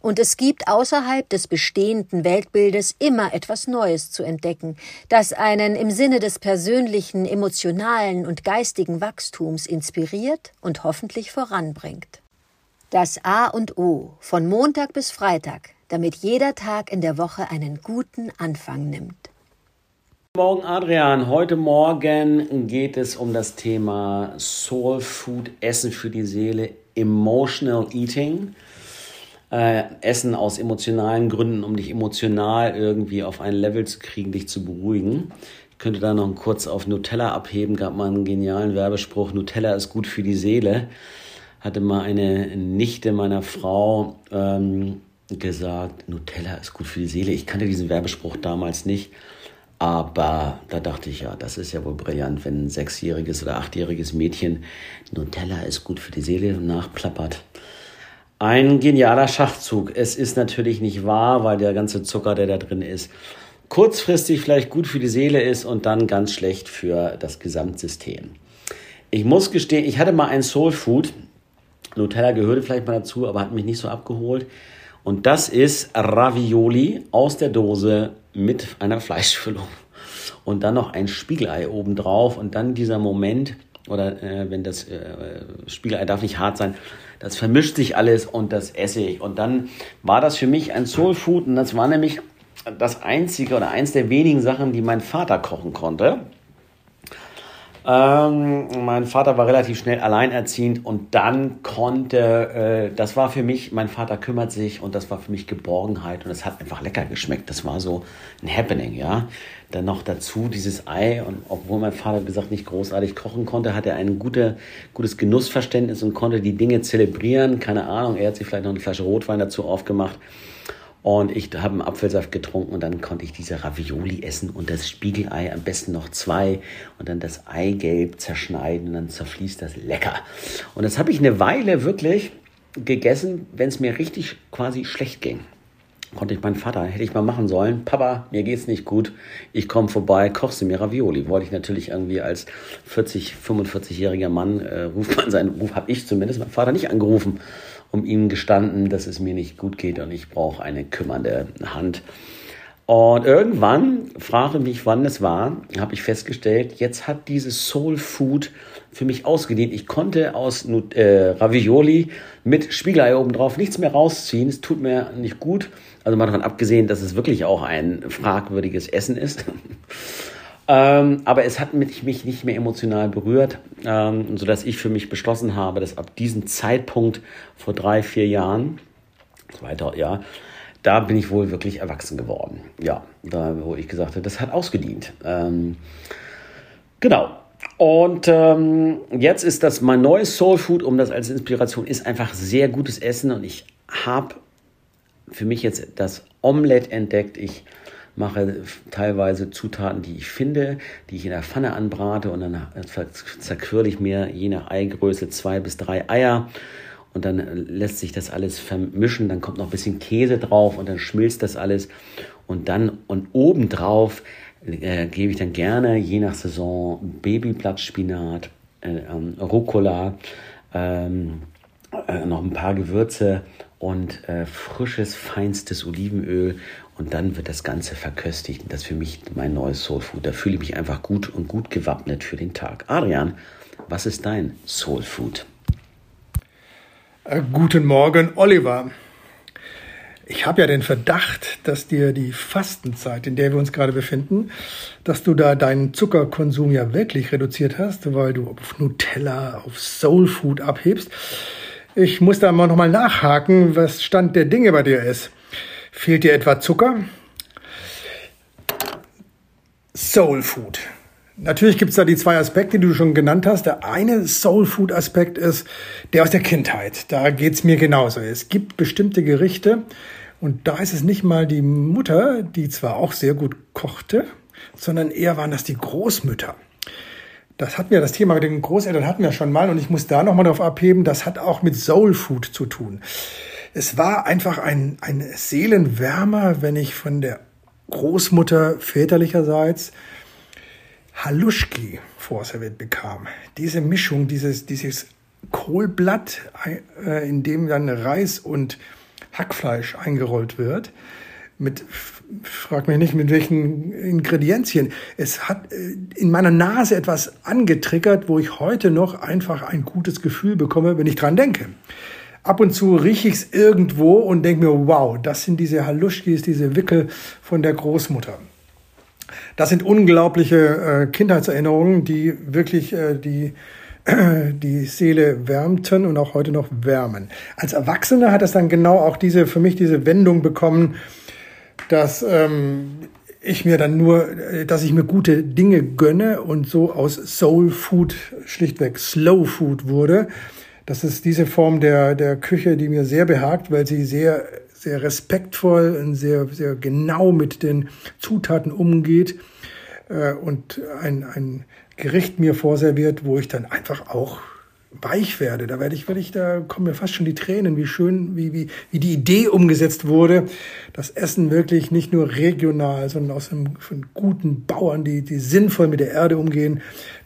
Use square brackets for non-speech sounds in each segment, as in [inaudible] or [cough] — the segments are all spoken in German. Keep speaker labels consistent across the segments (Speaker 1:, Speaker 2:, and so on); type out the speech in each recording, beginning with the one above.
Speaker 1: und es gibt außerhalb des bestehenden Weltbildes immer etwas Neues zu entdecken, das einen im Sinne des persönlichen, emotionalen und geistigen Wachstums inspiriert und hoffentlich voranbringt. Das A und O von Montag bis Freitag, damit jeder Tag in der Woche einen guten Anfang nimmt.
Speaker 2: Morgen Adrian, heute Morgen geht es um das Thema Soul Food, Essen für die Seele, Emotional Eating. Äh, Essen aus emotionalen Gründen, um dich emotional irgendwie auf ein Level zu kriegen, dich zu beruhigen. Ich könnte da noch kurz auf Nutella abheben, gab mal einen genialen Werbespruch, Nutella ist gut für die Seele hatte mal eine Nichte meiner Frau ähm, gesagt, Nutella ist gut für die Seele. Ich kannte diesen Werbespruch damals nicht. Aber da dachte ich, ja, das ist ja wohl brillant, wenn ein sechsjähriges oder achtjähriges Mädchen Nutella ist gut für die Seele nachplappert. Ein genialer Schachzug. Es ist natürlich nicht wahr, weil der ganze Zucker, der da drin ist, kurzfristig vielleicht gut für die Seele ist und dann ganz schlecht für das Gesamtsystem. Ich muss gestehen, ich hatte mal ein Soul Food, Nutella gehörte vielleicht mal dazu, aber hat mich nicht so abgeholt. Und das ist Ravioli aus der Dose mit einer Fleischfüllung. Und dann noch ein Spiegelei obendrauf und dann dieser Moment, oder äh, wenn das äh, Spiegelei darf nicht hart sein, das vermischt sich alles und das esse ich. Und dann war das für mich ein Soul Food und das war nämlich das einzige oder eins der wenigen Sachen, die mein Vater kochen konnte. Ähm, mein Vater war relativ schnell alleinerziehend und dann konnte, äh, das war für mich, mein Vater kümmert sich und das war für mich Geborgenheit und es hat einfach lecker geschmeckt. Das war so ein Happening, ja. Dann noch dazu dieses Ei und obwohl mein Vater, wie gesagt, nicht großartig kochen konnte, hat er ein gute, gutes Genussverständnis und konnte die Dinge zelebrieren. Keine Ahnung, er hat sich vielleicht noch eine Flasche Rotwein dazu aufgemacht. Und ich habe einen Apfelsaft getrunken und dann konnte ich diese Ravioli essen und das Spiegelei, am besten noch zwei und dann das Eigelb zerschneiden und dann zerfließt das lecker. Und das habe ich eine Weile wirklich gegessen, wenn es mir richtig quasi schlecht ging. Konnte ich meinen Vater, hätte ich mal machen sollen. Papa, mir geht's nicht gut. Ich komme vorbei, kochst du mir Ravioli. Wollte ich natürlich irgendwie als 40, 45-jähriger Mann, äh, ruft man seinen Ruf, habe ich zumindest meinen Vater nicht angerufen um ihm gestanden, dass es mir nicht gut geht und ich brauche eine kümmernde Hand. Und irgendwann, frage mich, wann es war, habe ich festgestellt, jetzt hat dieses Soul Food für mich ausgedient. Ich konnte aus äh, Ravioli mit Spiegelei obendrauf nichts mehr rausziehen. Es tut mir nicht gut. Also mal davon abgesehen, dass es wirklich auch ein fragwürdiges Essen ist. [laughs] Ähm, aber es hat mich, nicht mehr emotional berührt, ähm, sodass ich für mich beschlossen habe, dass ab diesem Zeitpunkt vor drei, vier Jahren, zweiter Jahr, da bin ich wohl wirklich erwachsen geworden. Ja, da, wo ich gesagt habe, das hat ausgedient. Ähm, genau. Und ähm, jetzt ist das mein neues Soul Food, um das als Inspiration, ist einfach sehr gutes Essen und ich habe für mich jetzt das Omelette entdeckt. Ich mache teilweise Zutaten, die ich finde, die ich in der Pfanne anbrate und dann zerquirle ich mir je nach Eigröße zwei bis drei Eier und dann lässt sich das alles vermischen, dann kommt noch ein bisschen Käse drauf und dann schmilzt das alles und dann und obendrauf äh, gebe ich dann gerne je nach Saison Babyblattspinat, äh, ähm, Rucola, ähm, äh, noch ein paar Gewürze und äh, frisches, feinstes Olivenöl und dann wird das Ganze verköstigt. Das ist für mich mein neues Soulfood. Da fühle ich mich einfach gut und gut gewappnet für den Tag. Adrian, was ist dein Soulfood?
Speaker 3: Äh, guten Morgen, Oliver. Ich habe ja den Verdacht, dass dir die Fastenzeit, in der wir uns gerade befinden, dass du da deinen Zuckerkonsum ja wirklich reduziert hast, weil du auf Nutella, auf Soulfood abhebst. Ich muss da mal nochmal nachhaken, was Stand der Dinge bei dir ist. Fehlt dir etwa Zucker? Soul Food. Natürlich gibt es da die zwei Aspekte, die du schon genannt hast. Der eine Soul Food Aspekt ist der aus der Kindheit. Da geht es mir genauso. Es gibt bestimmte Gerichte und da ist es nicht mal die Mutter, die zwar auch sehr gut kochte, sondern eher waren das die Großmütter. das hatten wir, das Thema mit den Großeltern hatten wir schon mal und ich muss da nochmal drauf abheben, das hat auch mit Soul Food zu tun. Es war einfach ein, ein Seelenwärmer, wenn ich von der Großmutter väterlicherseits Haluschki vorserviert bekam. Diese Mischung, dieses, dieses Kohlblatt, äh, in dem dann Reis und Hackfleisch eingerollt wird, mit, frag mich nicht, mit welchen Ingredienzien. Es hat äh, in meiner Nase etwas angetriggert, wo ich heute noch einfach ein gutes Gefühl bekomme, wenn ich dran denke. Ab und zu rieche ich es irgendwo und denke mir, wow, das sind diese Haluschkis, diese Wickel von der Großmutter. Das sind unglaubliche äh, Kindheitserinnerungen, die wirklich äh, die, [clears throat] die Seele wärmten und auch heute noch wärmen. Als Erwachsener hat es dann genau auch diese, für mich diese Wendung bekommen, dass ähm, ich mir dann nur, äh, dass ich mir gute Dinge gönne und so aus Soul Food schlichtweg Slow Food wurde. Das ist diese Form der, der Küche, die mir sehr behagt, weil sie sehr, sehr respektvoll und sehr, sehr genau mit den Zutaten umgeht äh, und ein, ein Gericht mir vorserviert, wo ich dann einfach auch weich werde. Da werde ich, werde ich, da kommen mir fast schon die Tränen, wie schön, wie, wie, wie die Idee umgesetzt wurde, das Essen wirklich nicht nur regional, sondern aus einem, von guten Bauern, die, die sinnvoll mit der Erde umgehen,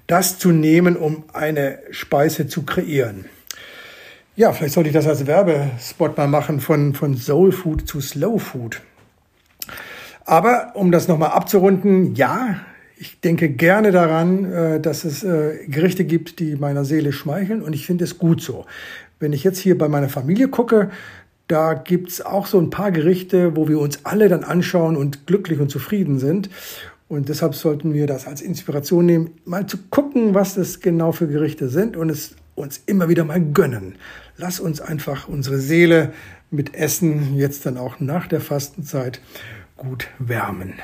Speaker 3: das zu nehmen, um eine Speise zu kreieren. Ja, vielleicht sollte ich das als Werbespot mal machen von, von Soul Food zu Slow Food. Aber um das nochmal abzurunden, ja, ich denke gerne daran, äh, dass es äh, Gerichte gibt, die meiner Seele schmeicheln und ich finde es gut so. Wenn ich jetzt hier bei meiner Familie gucke, da gibt's auch so ein paar Gerichte, wo wir uns alle dann anschauen und glücklich und zufrieden sind. Und deshalb sollten wir das als Inspiration nehmen, mal zu gucken, was das genau für Gerichte sind und es uns immer wieder mal gönnen. Lass uns einfach unsere Seele mit Essen jetzt dann auch nach der Fastenzeit gut wärmen.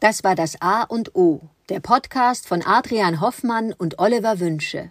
Speaker 1: Das war das A und O, der Podcast von Adrian Hoffmann und Oliver Wünsche.